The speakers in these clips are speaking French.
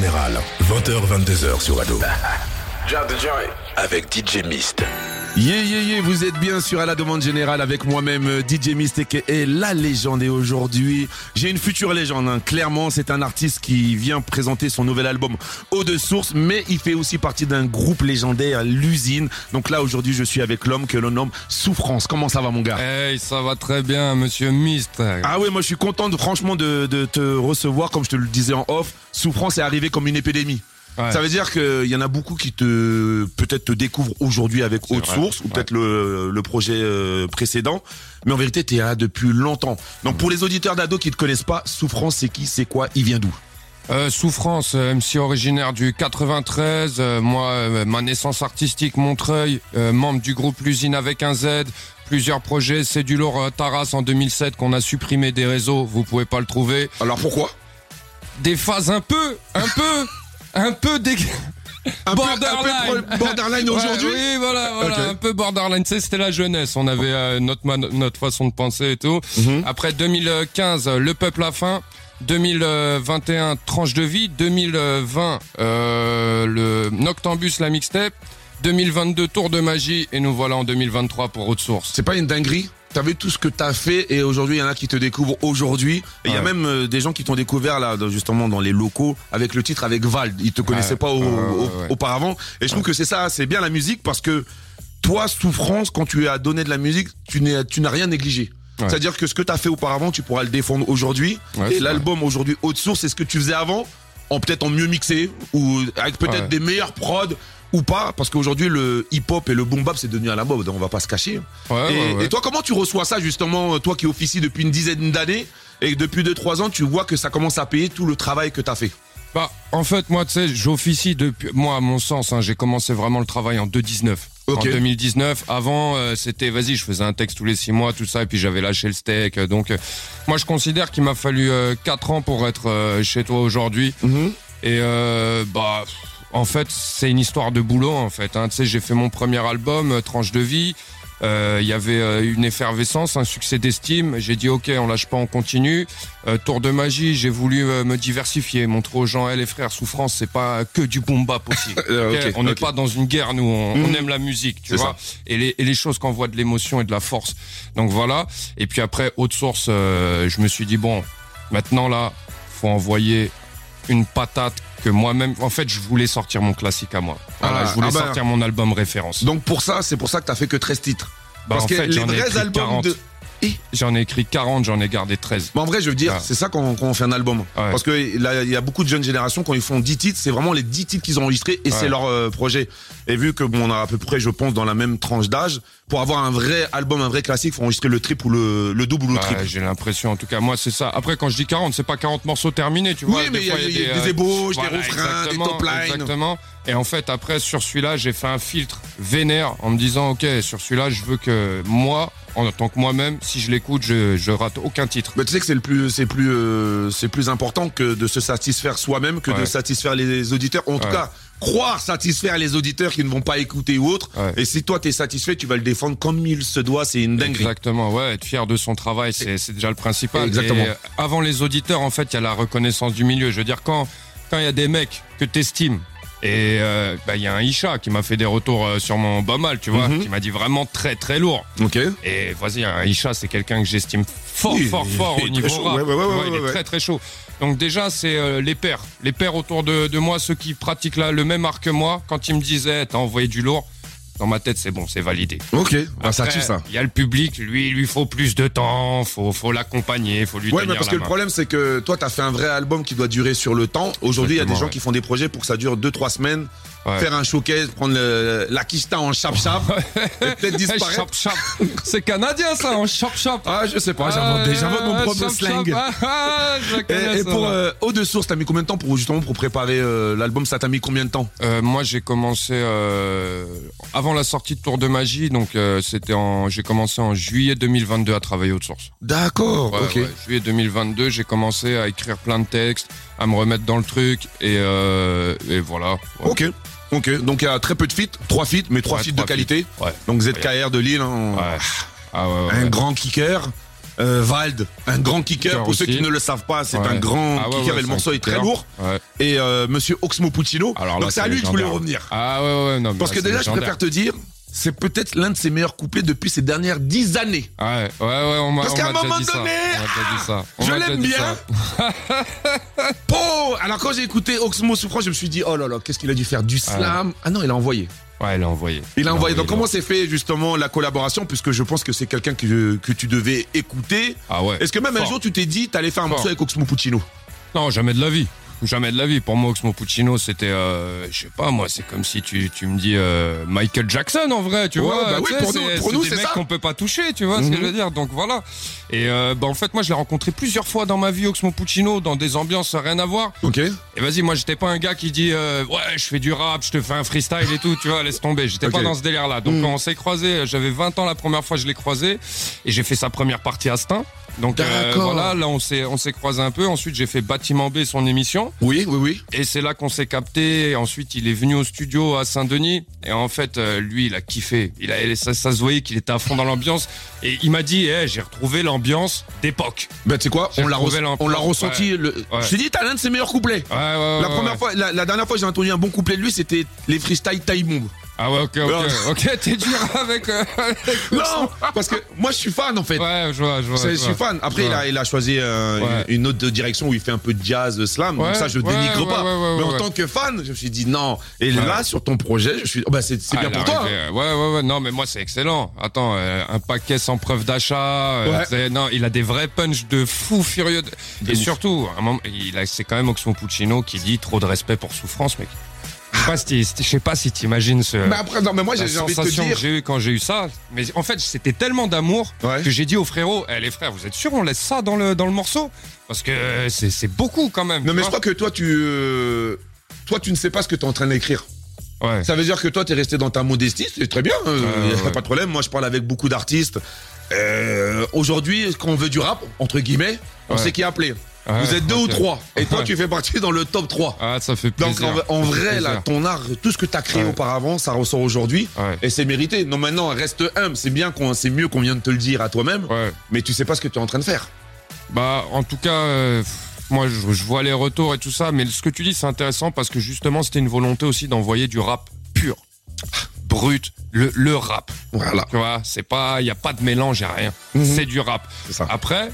Général, 20h-22h sur Ado. Avec DJ Mist. Yeah, yeah, yeah, vous êtes bien sûr à la demande générale avec moi-même euh, DJ Mystique et la légende. Et aujourd'hui, j'ai une future légende. hein. Clairement, c'est un artiste qui vient présenter son nouvel album Eau de Source, mais il fait aussi partie d'un groupe légendaire, l'usine. Donc là, aujourd'hui, je suis avec l'homme que l'on nomme Souffrance. Comment ça va, mon gars? Hey, ça va très bien, monsieur Mist. Ah oui, moi je suis content de, franchement de, de te recevoir, comme je te le disais en off. Souffrance est arrivé comme une épidémie. Ouais. Ça veut dire qu'il y en a beaucoup qui te peut-être te découvrent aujourd'hui avec Haute vrai. Source ou peut-être le, le projet euh, précédent, mais en vérité tu es là depuis longtemps. Donc pour les auditeurs d'ado qui te connaissent pas, Souffrance c'est qui, c'est quoi, il vient d'où? Euh, Souffrance, euh, MC originaire du 93. euh, moi, euh, ma naissance artistique, Montreuil, euh, membre du groupe L'usine avec un Z. Plusieurs projets, c'est du lourd Taras en 2007 qu'on a supprimé des réseaux. Vous pouvez pas le trouver. Alors pourquoi? Des phases un peu, un peu, un peu dég... un peu, Borderline. un peu borderline Ouais, aujourd'hui oui, voilà, voilà, un peu borderline. Tu sais, c'était la jeunesse. On avait euh, notre notre façon de penser et tout. Mhm. Après 2015, euh, le peuple a faim. 2021, tranche de vie. 2020, euh, le Noctambus, la mixtape. 2022, tour de magie. Et nous voilà en 2023 pour Haute Source. C'est pas une dinguerie T'as vu tout ce que t'as fait et aujourd'hui il y en a qui te découvrent aujourd'hui il y a même euh, des gens qui t'ont découvert là justement dans les locaux avec le titre avec Val. Ils te connaissaient Ouais. pas au- auparavant et je trouve que c'est ça, c'est bien la musique parce que toi souffrance quand tu as donné de la musique, tu n'as rien négligé. Ouais. C'est-à-dire que ce que tu as fait auparavant, tu pourras le défendre aujourd'hui Ouais, et l'album aujourd'hui haute source, c'est ce que tu faisais avant en peut-être en mieux mixé ou avec peut-être Ouais. des meilleurs prods ou pas parce qu'aujourd'hui le hip-hop et le boom bap c'est devenu à la mode, on va pas se cacher. Ouais, Et, ouais, et toi, comment tu reçois ça justement, toi qui officies depuis une dizaine d'années et depuis 2-3 ans, tu vois que ça commence à payer tout le travail que tu as fait? Bah, en fait, moi, tu sais, j'officie depuis. Moi, à mon sens, hein, j'ai commencé vraiment le travail en 2019. Ok. En 2019, avant, euh, c'était, vas-y, je faisais un texte tous les six mois, tout ça, et puis j'avais lâché le steak. euh, Donc, euh, moi, je considère qu'il m'a fallu euh, quatre ans pour être euh, chez toi aujourd'hui. Et euh, bah, en fait, c'est une histoire de boulot, en fait. Hein. Tu sais, j'ai fait mon premier album, euh, Tranche de vie. Euh, Il y avait euh, une effervescence, un succès d'estime. J'ai dit ok, on lâche pas, on continue. Euh, Tour de magie, j'ai voulu me diversifier, montrer aux gens, Eh, les frères, souffrance, c'est pas que du boom bap aussi. Euh, on n'est pas dans une guerre, nous, on, on aime la musique, tu vois. Et les, et les choses qui envoient de l'émotion et de la force. Donc voilà. Et puis après, haute source, euh, je me suis dit bon, maintenant là, faut envoyer une patate que moi-même. En fait, je voulais sortir mon classique à moi. Voilà, Ah, je voulais ah bah. sortir mon album référence. Donc pour ça, c'est pour ça que tu as fait que 13 titres. Bah, Parce en que fait, les j'en ai vrais écrit albums 40. de... J'en ai écrit 40, j'en ai gardé 13. Mais en vrai, je veux dire, Ah. c'est ça quand, quand on fait un album. Ouais. Parce que là, il y a beaucoup de jeunes générations, quand ils font 10 titres, c'est vraiment les 10 titres qu'ils ont enregistrés et c'est leur euh, projet. Et vu que bon, on a à peu près, je pense, dans la même tranche d'âge, pour avoir un vrai album, un vrai classique, faut enregistrer le triple ou le, le double ou le triple. j'ai l'impression, en tout cas, moi, c'est ça. Après, quand je dis 40, c'est pas 40 morceaux terminés, tu vois. Oui, mais Des il y a, a euh, des ébauches, voilà, des refrains, des top lines. Exactement. Et en fait, après, sur celui-là, j'ai fait un filtre vénère en me disant, OK, sur celui-là, je veux que moi, en tant que moi-même, si je l'écoute, je, je rate aucun titre. Mais tu sais que c'est le plus, c'est plus, euh, c'est plus important que de se satisfaire soi-même que de satisfaire les auditeurs. En tout cas, croire satisfaire les auditeurs qui ne vont pas écouter ou autre. Ouais. Et si toi t'es satisfait, tu vas le défendre comme il se doit. C'est une dinguerie. Exactement, ouais, être fier de son travail, c'est c'est déjà le principal. Exactement. Et, euh, avant les auditeurs, en fait, il y a la reconnaissance du milieu. Je veux dire, quand quand il y a des mecs que t'estimes, et euh, bah, il y a un Isha qui m'a fait des retours euh, sur mon bas mal, tu vois, Mhm. qui m'a dit vraiment très très lourd. Ok. Et vas-y, un Isha, c'est quelqu'un que j'estime fort, Oui, fort, fort au niveau rap. Ouais, ouais, ouais, Tu vois, ouais, il est très très chaud. Donc déjà, c'est euh, les pères, les pères autour de, de moi, ceux qui pratiquent là, le même art que moi. Quand ils me disaient, t'as envoyé du lourd, dans ma tête, c'est bon, c'est validé. Ok. Bah, ça tue ça. Il y a le public, lui, il lui faut plus de temps, faut, faut l'accompagner, faut lui Ouais, tenir mais parce la que le problème, c'est que toi, t'as fait un vrai album qui doit durer sur le temps. Aujourd'hui, il y a des gens ouais. qui font des projets pour que ça dure 2-3 semaines. Ouais. Faire un showcase, prendre le, la quicheta en chap-chap, et peut-être disparaître. C'est canadien ça, en chop. Ah, je sais pas, j'invente Ah, mon propre slang. Ah, Et, et ça, pour euh, Eau de Source, t'as mis combien de temps pour justement pour préparer euh, l'album? Ça t'a mis combien de temps? Euh, moi, j'ai commencé euh, avant la sortie de Tour de Magie, donc c'était en, j'ai commencé en juillet 2022 à travailler haute source. D'accord, Ouais, ok. ouais, juillet 2022, j'ai commencé à écrire plein de textes, à me remettre dans le truc, et, et voilà. Ok, ok. Donc il y a très peu de feats, trois feats, mais trois Ouais, feats de qualité. Ouais. Donc ZKR de Lille, hein, Ouais. Ah un grand kicker. euh, Vald, un grand kicker. Kicker Pour ceux qui ne le savent pas, c'est Ouais. un grand Ah ouais, kicker ouais, et le morceau est très lourd. Ouais. Et euh, Monsieur Oxmo Puccino. Alors là, Donc c'est à lui que je voulais revenir. Ah ouais, ouais, non. mais Parce là, que déjà, je préfère te dire, c'est peut-être l'un de ses meilleurs couplets depuis ces dernières dix années. Ouais, ouais, ouais, on m'a Parce qu'à un déjà moment dit ça. donné, ça. On je l'aime bien. Oh Alors quand j'ai écouté Oxmo Souffrant, je me suis dit, oh là là, qu'est-ce qu'il a dû faire Du slam Ah non, il a envoyé. Ouais, il a envoyé. Il a envoyé. Donc comment s'est fait justement la collaboration? Puisque je pense que c'est quelqu'un que, que tu devais écouter. Ah ouais. Est-ce que même un jour tu t'es dit, t'allais faire un Fort. morceau avec Oxmo Puccino? Non, jamais de la vie. Jamais de la vie. Pour moi, Oxmo Puccino, c'était, euh, je sais pas, moi, c'est comme si tu, tu me dis euh, Michael Jackson en vrai, tu Ouais, vois. bah oui, pour nous- c'est- pour c'est nous, des mecs qu'on peut pas toucher, tu vois ce que Mhm. je veux dire. Donc voilà. Et euh, bah, en fait, moi, je l'ai rencontré plusieurs fois dans ma vie, Oxmo Puccino, dans des ambiances rien à voir. Ok. Et vas-y, moi, j'étais pas un gars qui dit euh, ouais, je fais du rap, je te fais un freestyle et tout, tu vois, laisse tomber. J'étais pas dans ce délire-là. Donc Mm. quand on s'est croisés, j'avais 20 ans la première fois, je l'ai croisé et j'ai fait sa première partie à Stein. Donc euh, voilà, là on s'est on s'est croisé un peu. Ensuite j'ai fait Bâtiment B son émission Oui, oui, oui. et c'est là qu'on s'est capté. Et ensuite il est venu au studio à Saint-Denis et en fait euh, lui il a kiffé. Il a ça, ça se voyait qu'il était à fond dans l'ambiance et il m'a dit eh, j'ai retrouvé l'ambiance d'époque. Ben tu sais quoi, on l'a on l'a ressenti. le- Ouais. Je t'ai dit, t'as l'un de ses meilleurs couplets. Ouais ouais. ouais La ouais, première ouais. fois, la, la dernière fois, j'ai entendu un bon couplet de lui, c'était les freestyle Taïmoum. Ah ouais ok ok ok t'es dur avec. euh, avec Non, parce que moi je suis fan en fait. Ouais je vois je vois. Je je suis fan. Après, il a, il a choisi euh, Ouais. une autre direction où il fait un peu de jazz, slam. donc Ouais, ça, je ouais, dénigre pas. Mais en tant que fan, je me suis dit non. Et là, sur ton projet, je suis. oh, bah, c'est Ah, bien pour toi. hein. Ouais, ouais, ouais. Non, mais moi, c'est excellent. Attends, euh, un paquet sans preuve d'achat. euh, Non, il a des vrais punchs de fou furieux. de- De Et ouf. surtout, c'est quand même Oxmo Puccino qui dit trop de respect pour souffrance, mec. Je sais pas si, je sais pas si t'imagines ce. Mais après, non, mais moi, j'ai envie de te dire. que j'ai eu quand j'ai eu ça, mais en fait c'était tellement d'amour Ouais. que j'ai dit aux frérots, eh, les frères, vous êtes sûrs on laisse ça dans le dans le morceau? Parce que euh, c'est beaucoup quand même. Non, mais je crois que toi, tu. euh, Toi, tu ne sais pas ce que tu es en train d'écrire. Ouais. Ça veut dire que toi, tu es resté dans ta modestie, c'est très bien, il Ouais, n'y a ouais. pas de problème. Moi, je parle avec beaucoup d'artistes. Euh, Aujourd'hui, quand on veut du rap, entre guillemets, on Ouais. sait qui appeler. Vous êtes deux ou trois. Et toi, tu fais partie dans le top 3. Ah, ça fait Donc plaisir. en, en fait vrai, là, ton art, tout ce que tu as créé Ouais. auparavant, ça ressort aujourd'hui. Ouais. Et c'est mérité. Non, maintenant, reste humble. C'est bien qu'on, c'est mieux qu'on vienne de te le dire à toi-même. Ouais. Mais tu sais pas ce que tu es en train de faire. Bah, en tout cas, euh, moi, je, je vois les retours et tout ça, mais ce que tu dis, c'est intéressant parce que justement, c'était une volonté aussi d'envoyer du rap pur, brut, le, le rap. Voilà. Tu vois, c'est pas, il y a pas de mélange, y a rien. Mhm. C'est du rap. C'est ça. Après,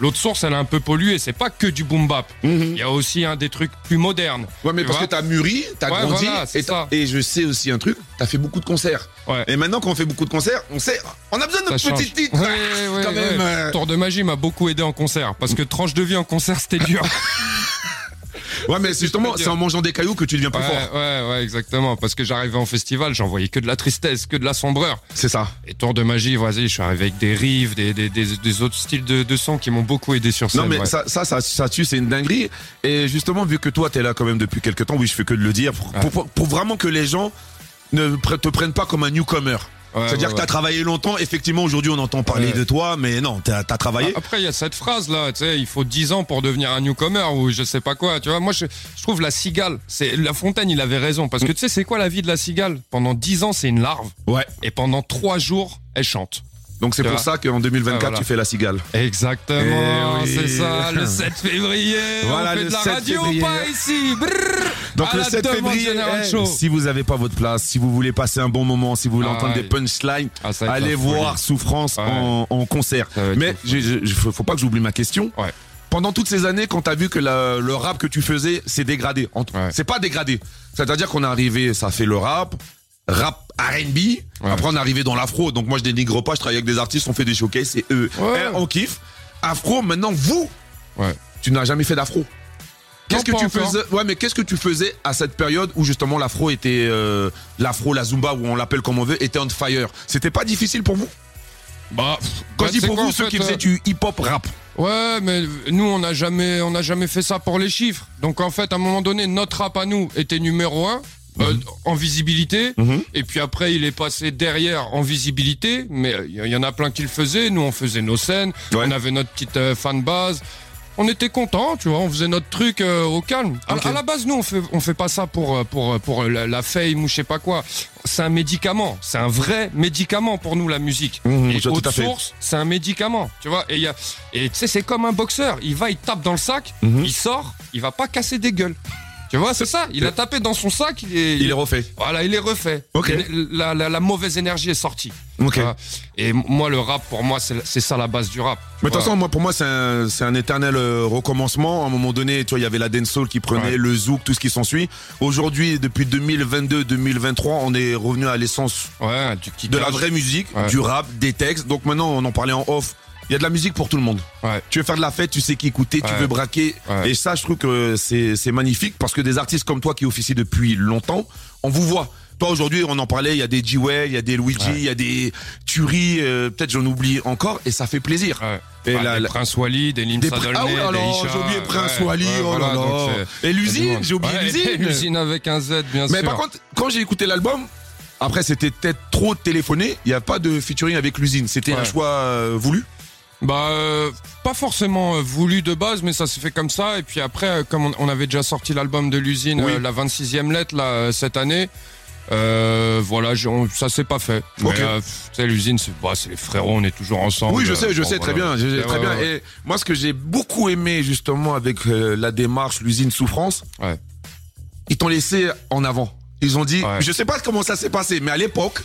l'autre source, elle est un peu polluée. C'est pas que du boom bap. Mhm. Il y a aussi un des trucs plus modernes. Ouais, mais parce vois que t'as mûri, t'as Ouais, grandi, voilà, et, ça. et je sais aussi un truc, t'as fait beaucoup de concerts. Ouais. Et maintenant, quand on fait beaucoup de concerts, on sait, on a besoin de notre petite titre. Ouais, ouais, quand ouais. même. euh, Tour de magie m'a beaucoup aidé en concert parce que tranche de vie en concert, c'était dur. Ouais, mais c'est justement, c'est en mangeant des cailloux que tu deviens plus Ouais, fort. ouais, ouais, exactement. Parce que j'arrivais en festival, j'en voyais que de la tristesse, que de la sombreur. C'est ça. Et Tour de magie, vas-y, je suis arrivé avec des rives, des, des, des, des autres styles de, de sons qui m'ont beaucoup aidé sur scène. Non, mais ouais. ça, ça, ça, ça tue, c'est une dinguerie. Et justement, vu que toi, t'es là quand même depuis quelques temps, oui, je fais que de le dire, pour, pour- pour vraiment que les gens ne te prennent pas comme un newcomer. Ouais, C'est-à-dire ouais, que t'as travaillé longtemps. Effectivement, aujourd'hui, on entend parler de toi, mais non, t'as as travaillé. Après, il y a cette phrase là, tu sais, il faut 10 ans pour devenir un newcomer ou je sais pas quoi. Tu vois, moi, je, je trouve la cigale, c'est La Fontaine, il avait raison parce que tu sais, c'est quoi la vie de la cigale? Pendant 10 ans, c'est une larve Ouais. et pendant 3 jours, elle chante. Donc c'est pour ça qu'en 2024, Ah, voilà. tu fais la cigale. Exactement, Eh oui. c'est ça, le 7 février. Voilà, on fait le de la 7 radio février. pas ici. Brrr, Donc le la 7 demande février, si vous n'avez pas votre place, si vous voulez passer un bon moment, si vous voulez Ah, entendre des punchlines, Ah, allez folie. voir Souffrance Ouais. en, en concert. Mais j'ai- faut, pas que j'oublie ma question. Ouais. Pendant toutes ces années, quand t'as vu que la- le rap que tu faisais s'est dégradé, Ouais. c'est pas dégradé. C'est-à-dire qu'on est arrivé, ça fait le rap, rap R&B. Après on est arrivé dans l'afro. Donc moi je dénigre pas, je travaille avec des artistes, on fait des showcases et eux, Ouais. eh, on kiffe. Afro, maintenant vous, Ouais. tu n'as jamais fait d'afro. Qu'est-ce que tu encore. faisais Ouais, mais qu'est-ce que tu faisais à cette période où justement l'afro était euh, l'afro, la zumba, ou on l'appelle comme on veut, était on fire? C'était pas difficile pour vous? Bah, Quand bah, je dis pour quoi, vous, ceux fait, qui faisaient euh, du hip-hop rap. Ouais, mais nous on n'a jamais, on n'a jamais fait ça pour les chiffres. Donc en fait, à un moment donné, notre rap à nous était numéro un. Euh, Mhm. en visibilité et puis après il est passé derrière en visibilité mais il y, y en a plein qui le faisaient nous on faisait nos scènes Ouais. on avait notre petite euh, fan base on était contents, tu vois, on faisait notre truc euh, au calme. À, Ok. à la base, nous, on fait, on fait pas ça pour, euh, pour, euh, pour la, la fame ou je sais pas quoi. C'est un médicament, c'est un vrai médicament pour nous, la musique. Mmh, et haute source, c'est un médicament, tu vois. Et il et tu sais, c'est comme un boxeur. Il va, il tape dans le sac, Mhm. il sort, il va pas casser des gueules. Tu vois, c'est ça. Il a tapé dans son sac, il est, Il est refait. voilà, il est refait. Ok. La, la- la mauvaise énergie est sortie. Ok. Tu vois. Et moi, le rap, pour moi, c'est c'est ça la base du rap. Mais de toute façon, moi, pour moi, c'est un, c'est un éternel euh, recommencement. À un moment donné, tu vois, il y avait la dancehall qui prenait Ouais. le zouk, tout ce qui s'ensuit. Aujourd'hui, depuis 2022-2023, on est revenu à l'essence Ouais, de la vraie musique, Ouais. du rap, des textes. Donc maintenant, on en parlait en off. Il y a de la musique pour tout le monde. Ouais. Tu veux faire de la fête, tu sais qui écouter, tu veux braquer. Et ça, je trouve que c'est magnifique parce que des artistes comme toi qui officient depuis longtemps, on vous voit. Toi aujourd'hui, on en parlait, il y a des G-Way, il y a des Luigi, il Ouais. y a des Tueries, euh, peut-être j'en oublie encore, et ça fait plaisir. Ouais. Et Ouais, la- des Prince Wally, des Limsa ah oui, alors, j'ai oublié Prince ouais, Wally, oh là voilà, là. Et l'usine, j'ai oublié l'usine. L'usine avec un Z, bien Mais sûr. par contre, quand j'ai écouté l'album, après c'était peut-être trop téléphoné, il n'y a pas de featuring avec l'usine. C'était un choix euh, voulu. Bah, euh, pas forcément euh, voulu de base, mais ça s'est fait comme ça. Et puis après, euh, comme on, on avait déjà sorti l'album de l'usine, Oui. euh, la 26e lettre, là, cette année, euh, voilà, j'ai- on- ça s'est pas fait. Ok. Mais, euh, pff, tu sais, l'usine, c'est bah, c'est les frérots, on est toujours ensemble. Oui, je sais, je sais très bien, je- très bien. Et moi, ce que j'ai beaucoup aimé justement avec euh, la démarche, l'usine Souffrance, Ouais. ils t'ont laissé en avant. Ils ont dit, Ouais. je sais pas comment ça s'est passé, mais à l'époque,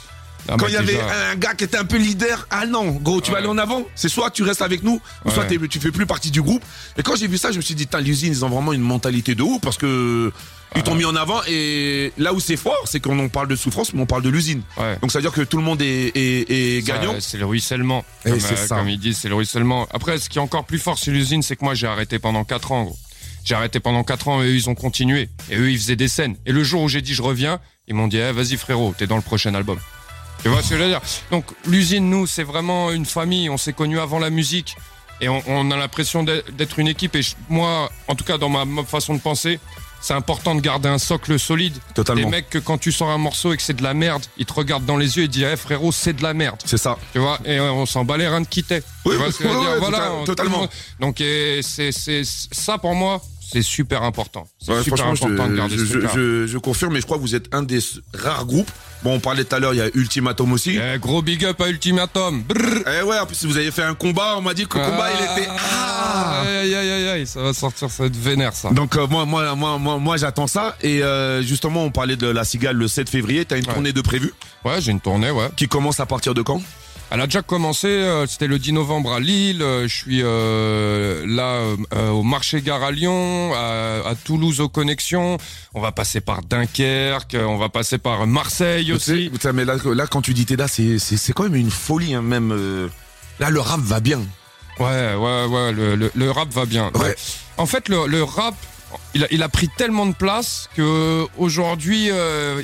Ah, quand il y avait déjà- un gars qui était un peu leader, ah non, gros, tu vas aller en avant. C'est soit tu restes avec nous, ou soit Ouais. tu fais plus partie du groupe. Et quand j'ai vu ça, je me suis dit, Tain, l'usine, ils ont vraiment une mentalité de ouf parce que ils t'ont mis en avant. Et là où c'est fort, c'est qu'on parle de souffrance, mais on parle de l'usine. Ouais. Donc ça veut dire que tout le monde est, est, est gagnant. C'est le ruissellement. Et Comme, euh, ça. comme ils disent, c'est le ruissellement. Après, ce qui est encore plus fort sur l'usine, c'est que moi, j'ai arrêté pendant 4 ans, gros. J'ai arrêté pendant 4 ans et eux, ils ont continué. Et eux, ils faisaient des scènes. Et le jour où j'ai dit je reviens, ils m'ont dit, eh, vas-y frérot, t'es dans le prochain album. Tu vois ce que je veux dire? Donc, l'usine, nous, c'est vraiment une famille. On s'est connus avant la musique. Et on, on a l'impression d'être une équipe. Et je- moi, en tout cas, dans ma, ma façon de penser, c'est important de garder un socle solide. Totalement. Des mecs que quand tu sors un morceau et que c'est de la merde, ils te regardent dans les yeux et disent, eh, frérot, c'est de la merde. C'est ça. Tu vois, et euh, on s'en bat les reins de quitter. Oui, Voilà, tota- totalement. Donc, et c'est, ça pour moi, c'est super important. C'est Ouais, super franchement, important je, de garder je, ce je- je- je confirme, mais je crois que vous êtes un des rares groupes. Bon, on parlait tout à l'heure, il y a Ultimatum aussi. Eh, gros big up à Ultimatum. Brrr. Eh ouais, en plus vous avez fait un combat, on m'a dit que le combat il était. Ah Aïe, aïe, aïe, aïe, ça va sortir, ça va être vénère, ça. Donc euh, moi, moi, moi, moi, moi j'attends ça. Et euh, justement, on parlait de la Cigale le 7 février. T'as une Ouais. tournée de prévu Ouais, j'ai une tournée, ouais. qui commence à partir de quand? Elle a déjà commencé, euh, c'était le 10 novembre à Lille, euh, je suis euh, là euh, au marché gare à Lyon, à, à Toulouse aux connexions, on va passer par Dunkerque, on va passer par Marseille Tu sais, aussi. putain, mais là, là, quand tu dis Teda, c'est c'est quand même une folie, hein, même. euh, Là, le rap va bien. Ouais, ouais, ouais, le, le, le rap va bien. Ouais. En fait, le, le rap, il a, il a pris tellement de place que aujourd'hui, euh,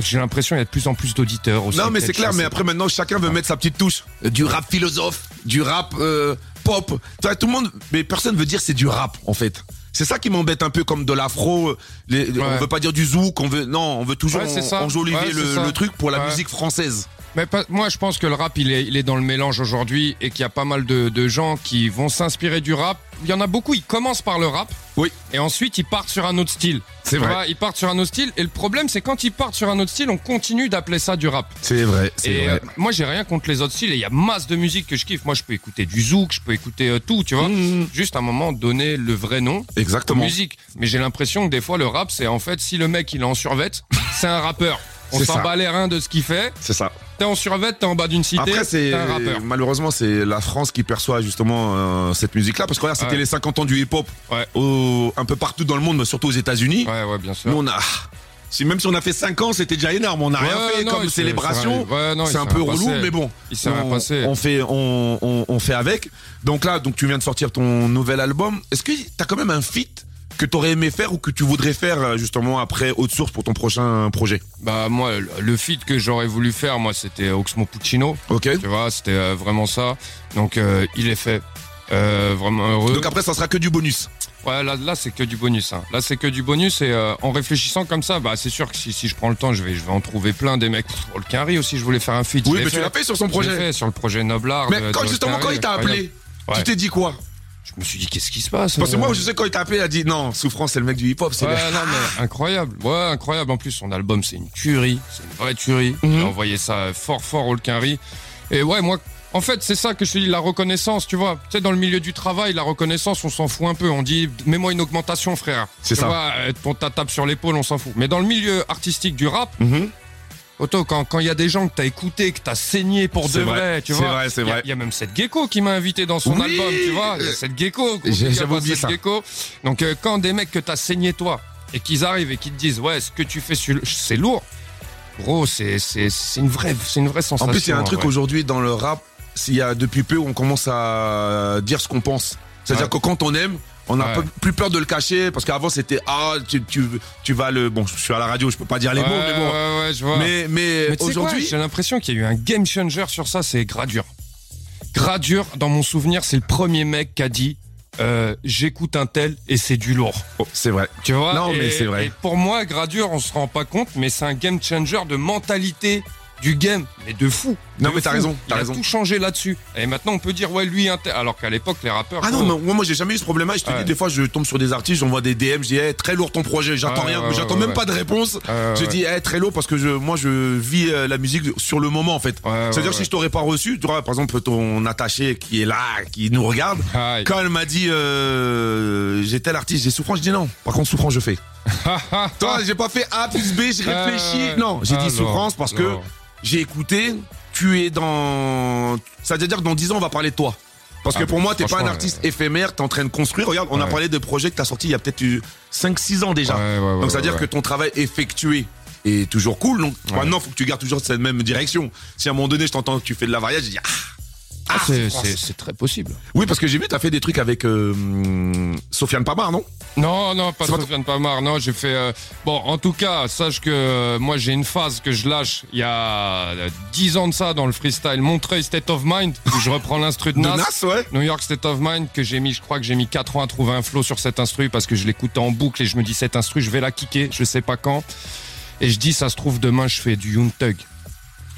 j'ai l'impression qu'il y a de plus en plus d'auditeurs aussi. Non, mais c'est clair. Mais après, maintenant, chacun veut mettre sa petite touche. Euh, Du rap philosophe, du rap euh, pop. Tout le monde, mais personne veut dire c'est du rap en fait. C'est ça qui m'embête un peu comme de l'afro. Les- On veut pas dire du zouk, on veut non, on veut toujours Ouais, enjoliver Ouais, le, truc pour la musique française. Mais pas- moi, je pense que le rap, il est, il est dans le mélange aujourd'hui et qu'il y a pas mal de, de gens qui vont s'inspirer du rap. Il y en a beaucoup, ils commencent par le rap. Oui. Et ensuite, ils partent sur un autre style. C'est vrai. vois, Ils partent sur un autre style. Et le problème, c'est quand ils partent sur un autre style, on continue d'appeler ça du rap. C'est vrai, c'est Et vrai. euh, moi, j'ai rien contre les autres styles. Et il y a masse de musique que je kiffe. Moi, je peux écouter du zouk, je peux écouter euh, tout, tu vois. Mmh. Juste à un moment, donner le vrai nom Exactement. musiques. Mais j'ai l'impression que des fois, le rap, c'est en fait, si le mec, il est en survette, c'est un rappeur. On C'est s'en bat les reins de ce qu'il fait. C'est ça. T'es en survette, t'es en bas d'une cité, Après, c'est t'es un rappeur. malheureusement c'est la France qui perçoit justement euh, cette musique-là parce que regarde, c'était Ouais. les 50 ans du hip-hop Ouais. au- un peu partout dans le monde, mais surtout aux États-Unis. Ouais, ouais, bien sûr. Nous, on a. Si, même si on a fait 5 ans, c'était déjà énorme. On n'a rien fait non, comme célébration. c'est ouais, un peu relou, passé. mais bon. Il on, fait, on, on, on fait avec. Donc là, donc tu viens de sortir ton nouvel album. Est-ce que t'as quand même un feat que t'aurais aimé faire ou que tu voudrais faire euh, justement après Haute Source pour ton prochain projet Bah, moi, le- feat que j'aurais voulu faire, moi, c'était Oxmo Puccino. Ok. Tu vois, c'était euh, vraiment ça. Donc, euh, il est fait. Euh, vraiment heureux. Donc après, ça sera que du bonus. Ouais, là, là c'est que du bonus. Hein. Là, c'est que du bonus. Et euh, en réfléchissant comme ça, bah, c'est sûr que si, si je prends le temps, je vais, je vais en trouver plein des mecs. Pff, le Quinry aussi, je voulais faire un feat. Oui, mais tu l'as fait sur son projet. fait sur le projet Noblard. Mais de- quand de justement, quand il t'a appelé, Ouais. tu t'es dit quoi? Je me suis dit, qu'est-ce qui se passe Parce que euh moi, je sais quand il t'a appelé, il a dit non, souffrance, c'est le mec du hip-hop. C'est Ouais, le- non, mais incroyable. Ouais, incroyable. En plus, son album, c'est une tuerie. C'est une vraie tuerie. Mhm. J'ai envoyé ça fort, fort au Quinry. Et ouais, moi, en fait, c'est ça que je te dis, la reconnaissance, tu vois. Tu sais, dans le milieu du travail, la reconnaissance, on s'en fout un peu. On dit, mets-moi une augmentation, frère. C'est Tu ça. vois, euh, ta tape sur l'épaule, on s'en fout. Mais dans le milieu artistique du rap, Mhm. Otto, quand quand il y a des gens que t'as écouté, que t'as saigné pour de C'est vrai, vrai, tu c'est vois. vrai, c'est Il y a- vrai. Il y, a même cette gecko qui m'a invité dans son Oui. album, tu vois. Il y a cette gecko. Il j'avais oublié cette ça. gecko. Donc euh, quand des mecs que t'as saigné toi et qu'ils arrivent et qu'ils te disent ouais, ce que tu fais, c'est lourd. Gros, c'est c'est c'est une vraie c'est une vraie En sensation. plus, il y a un truc ouais. aujourd'hui dans le rap, s'il y a depuis peu, on commence à dire ce qu'on pense. C'est-à-dire Ouais. que quand on aime, on n'a Ouais. plus peur de le cacher, parce qu'avant c'était ah tu, tu, tu vas le bon, je suis à la radio, je peux pas dire les Ouais, mots, mais bon. ouais, ouais, je vois. Mais aujourd'hui, j'ai l'impression qu'il y a eu un game changer sur ça, c'est Gradure. Gradure, dans mon souvenir, c'est le premier mec qui a dit euh, j'écoute un tel et c'est du lourd. Oh, c'est vrai. Tu vois Non, Et- mais c'est vrai. Et pour moi, Gradure, on se rend pas compte, mais c'est un game changer de mentalité du game, mais de fou. Non, De mais t'as raison, t'as raison. a tout changé là-dessus. Et maintenant, on peut dire ouais, lui. Alors qu'à l'époque, les rappeurs. Ah non, gros, mais moi, moi j'ai jamais eu ce problème-là. Je te Ouais. dis, des fois, je tombe sur des artistes, j'envoie des DM, je dis, hey, très lourd ton projet, j'attends rien, ouais, j'attends ouais, même pas de réponse. Je dis, hey, très lourd parce que je, moi, je vis euh, la musique sur le moment, en fait. C'est-à-dire, si je t'aurais pas reçu, tu vois, par exemple, ton attaché qui est là, qui nous regarde, quand elle m'a dit, euh, j'ai tel artiste, j'ai souffrance, je dis non. Par contre, souffrance, je fais. Toi, j'ai pas fait A plus B, j'ai réfléchi. ouais. Non, j'ai Ah, dit non, souffrance parce que j'ai écouté, tu es dans. Ça veut dire que dans 10 ans, on va parler de toi. Parce que Ah, pour moi, t'es pas un artiste ouais. éphémère, t'es en train de construire. Regarde, on a parlé de projets que t'as sortis il y a peut-être eu 5-6 ans déjà. Ouais, Donc ça veut dire que ton travail effectué est toujours cool. Donc maintenant, faut que tu gardes toujours cette même direction. Si à un moment donné, je t'entends que tu fais de la variage, je dis ah, Ah, c'est- très possible. Oui, parce que j'ai vu, t'as fait des trucs avec euh, Sofiane Pamar, non? Non, non, pas Sofiane Pamar. Non, j'ai fait. euh, Bon, en tout cas, sache que euh, moi j'ai une phase que je lâche il y a euh, 10 ans de ça dans le freestyle Montreuil State of Mind où je reprends l'instru de De Nas. Nas, ouais. New York State of Mind que j'ai mis, je crois que j'ai mis 4 ans à trouver un flow sur cet instru parce que je l'écoute en boucle et je me dis cet instru je vais la kicker, je sais pas quand. Et je dis ça se trouve demain je fais du Young Thug.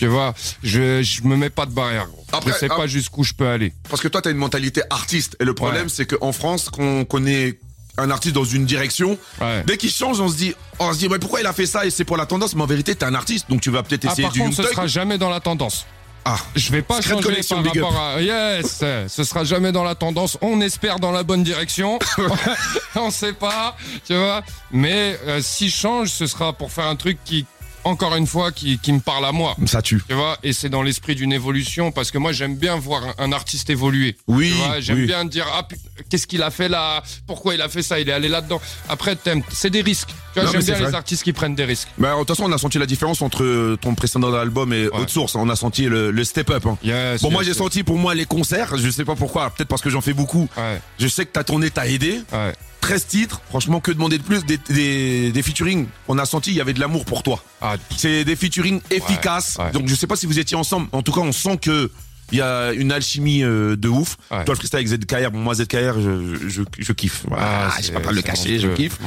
Tu vois, je, je me mets pas de barrière. Gros. Après, je sais ah- pas jusqu'où je peux aller. Parce que toi, t'as une mentalité artiste. Et le problème, Ouais. c'est qu'en France, qu'on connaît un artiste dans une direction, Ouais. dès qu'il change, on se dit, on se dit, mais pourquoi il a fait ça et c'est pour la tendance, mais en vérité, t'es un artiste, donc tu vas peut-être Ah, essayer par du contre, ce sera jamais dans la tendance. Ah, Je vais pas changer par big up. rapport à. Yes, ce sera jamais dans la tendance. On espère dans la bonne direction. on sait pas, tu vois. Mais euh, si je change, ce sera pour faire un truc qui, encore une fois, qui, qui me parle à moi. ça tue. Tu vois, et c'est dans l'esprit d'une évolution parce que moi j'aime bien voir un, artiste évoluer. Oui, j'aime oui. bien dire ah qu'est-ce qu'il a fait là, pourquoi il a fait ça, il est allé là-dedans. Après c'est des risques. Tu vois, j'aime bien les artistes qui prennent des risques. Mais de toute façon, on a senti la différence entre ton précédent album et Haute Source. On a senti le, le step up. hein. Yes, Bon, moi, yes, j'ai senti pour moi les concerts. Je sais pas pourquoi. Peut-être parce que j'en fais beaucoup. Ouais, Je sais que ta tournée t'a aidé. ouais. 13 titres. Franchement, que demander de plus des, des, des featuring. On a senti il y avait de l'amour pour toi. Ah, C'est des featuring efficaces. ouais. Donc je sais pas si vous étiez ensemble. En tout cas, on sent que il y a une alchimie euh, de ouf. Ouais. Toi le freestyle avec ZKR, bon, moi ZKR, je, je, je kiffe. Voilà, Ah, je c'est- peux pas le cacher, je kiffe.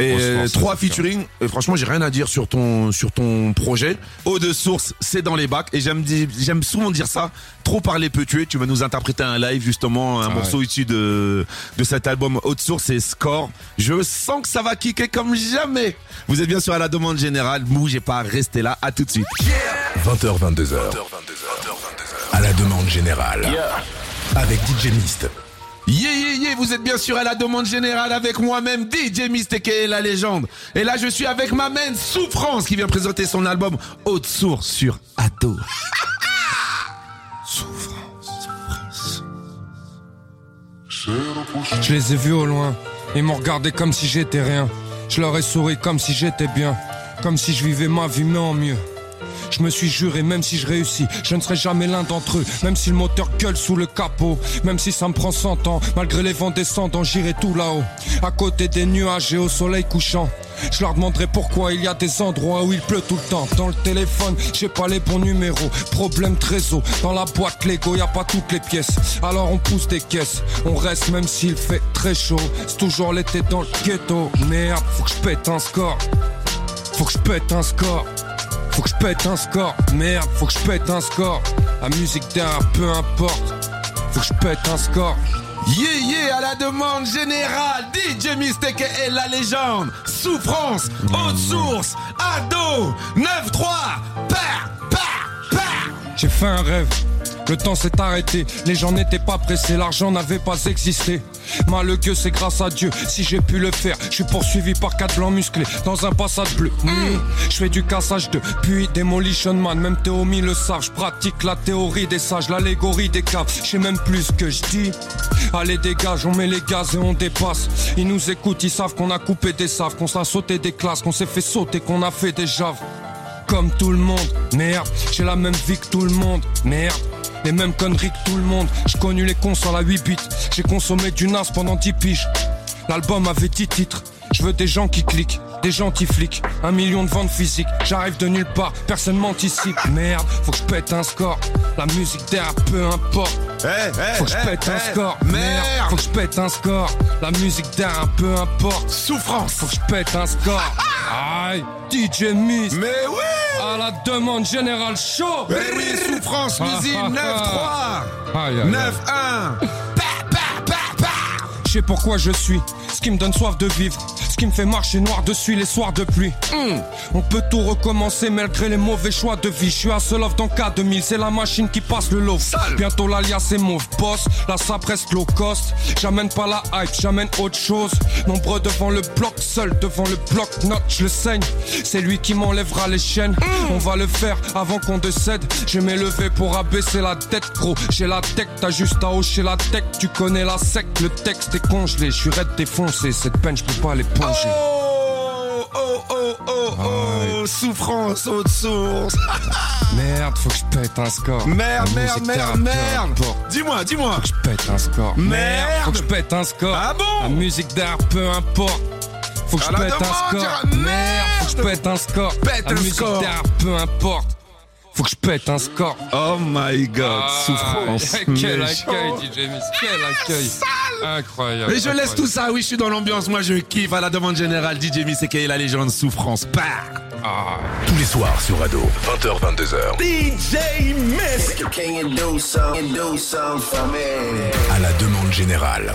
Et euh, trois featuring, euh, franchement j'ai rien à dire sur ton sur ton projet. Eau de source, c'est dans les bacs et j'aime j'aime souvent dire ça. Trop parler peut tuer. Tu vas nous interpréter un live justement, un Ah morceau ouais. issu de de cet album Haute Source et Score. Je sens que ça va kicker comme jamais. Vous êtes bien sûr à la demande générale. Bougez pas, restez là. À tout de suite. 20h, 22h. À la demande générale. Avec DJ Mist. Yeah, yeah, yeah, vous êtes bien sûr à la demande générale avec moi-même, DJ Mystake et la légende. Et là, je suis avec ma main Souffrance qui vient présenter son album Haute Source sur Atto. Je les ai vus au loin. Ils m'ont regardé comme si j'étais rien. Je leur ai souri comme si j'étais bien. Comme si je vivais ma vie, mais en mieux. Je me suis juré, même si je réussis, je ne serai jamais l'un d'entre eux. Même si le moteur gueule sous le capot, même si ça me prend 100 ans, malgré les vents descendants, j'irai tout là-haut. À côté des nuages et au soleil couchant. Je leur demanderai pourquoi il y a des endroits où il pleut tout le temps. Dans le téléphone, j'ai pas les bons numéros. Problème trésor. Dans la boîte Lego, y a pas toutes les pièces. Alors on pousse des caisses. On reste même s'il fait très chaud. C'est toujours l'été dans le ghetto. Merde, faut que je un score. Faut que je un score. Faut que je pète un score. Merde, faut que je pète un score. La musique derrière, peu importe. Faut que je pète un score. Yeah yeah à la demande générale, DJ Mistake et la légende. Souffrance, haute source, ado, 9-3, par, par, par. J'ai fait un rêve. Le temps s'est arrêté, les gens n'étaient pas pressés, l'argent n'avait pas existé. Malheureux, c'est grâce à Dieu si j'ai pu le faire. Je suis poursuivi par quatre blancs musclés dans un passage bleu. Mmh. Je fais du cassage de puis Demolition Man, même Théomi le savent. Je pratique la théorie des sages, l'allégorie des caves. Je sais même plus ce que je dis. Allez dégage, on met les gaz et on dépasse. Ils nous écoutent, ils savent qu'on a coupé des saves, qu'on s'est sauté des classes, qu'on s'est fait sauter, qu'on a fait des javes. Comme tout le monde, merde, j'ai la même vie que tout le monde, merde. Les mêmes conneries que tout le monde. J'ai connu les cons à la 8 bits. J'ai consommé du NAS pendant 10 piges. L'album avait 10 titres. Je veux des gens qui cliquent, des gentils flics. Un million de ventes physiques. J'arrive de nulle part, personne m'anticipe. Merde, faut que je pète un score. La musique derrière, peu importe. faut que je pète un score. Merde, faut que je pète un score. La musique derrière, peu importe. Souffrance, faut que je pète un score. Aïe, DJ Miss. Mais oui! À la demande générale chaud. Mais oui, souffrance, l'usine 9-3. 9-1. Je sais pourquoi je suis, ce qui me donne soif de vivre, qui me fait marcher noir dessus les soirs de pluie. Mm. On peut tout recommencer malgré les mauvais choix de vie. Je suis à seul dans K2000, c'est la machine qui passe le lot. Bientôt l'alias est mauve boss, là ça reste low cost. J'amène pas la hype, j'amène autre chose. Nombreux devant le bloc, seul devant le bloc, note, je le saigne. C'est lui qui m'enlèvera les chaînes. Mm. On va le faire avant qu'on décède. Je m'élever pour abaisser la tête, gros. J'ai la tech, t'as juste à hocher la tech. Tu connais la sec, le texte est congelé. Je suis raide défoncé, cette peine, je peux pas l'éponger. Oh, oh, oh, oh, oh, souffrance, haute source. merde, faut que je pète un score. Merde, merde, merde, merde. Dis-moi, dis-moi. Faut que je pète un score. Merde. Faut que je pète un score. Ah bon La musique d'art, peu importe. Faut que je pète un score. Merde, faut que je pète un score. Pète La un musique score. d'art, peu importe. Faut que je pète un score. Oh my god, Ah, souffrance. Quel accueil, DJ Miss. Quel accueil. Incroyable. Et je laisse tout ça, oui, je suis dans l'ambiance, moi je kiffe à la demande générale. DJ Miss et la légende souffrance. Bah Ah. Tous les soirs sur Ado, 20h, 22h. DJ Miss Can you do something, do something for me? À la demande générale.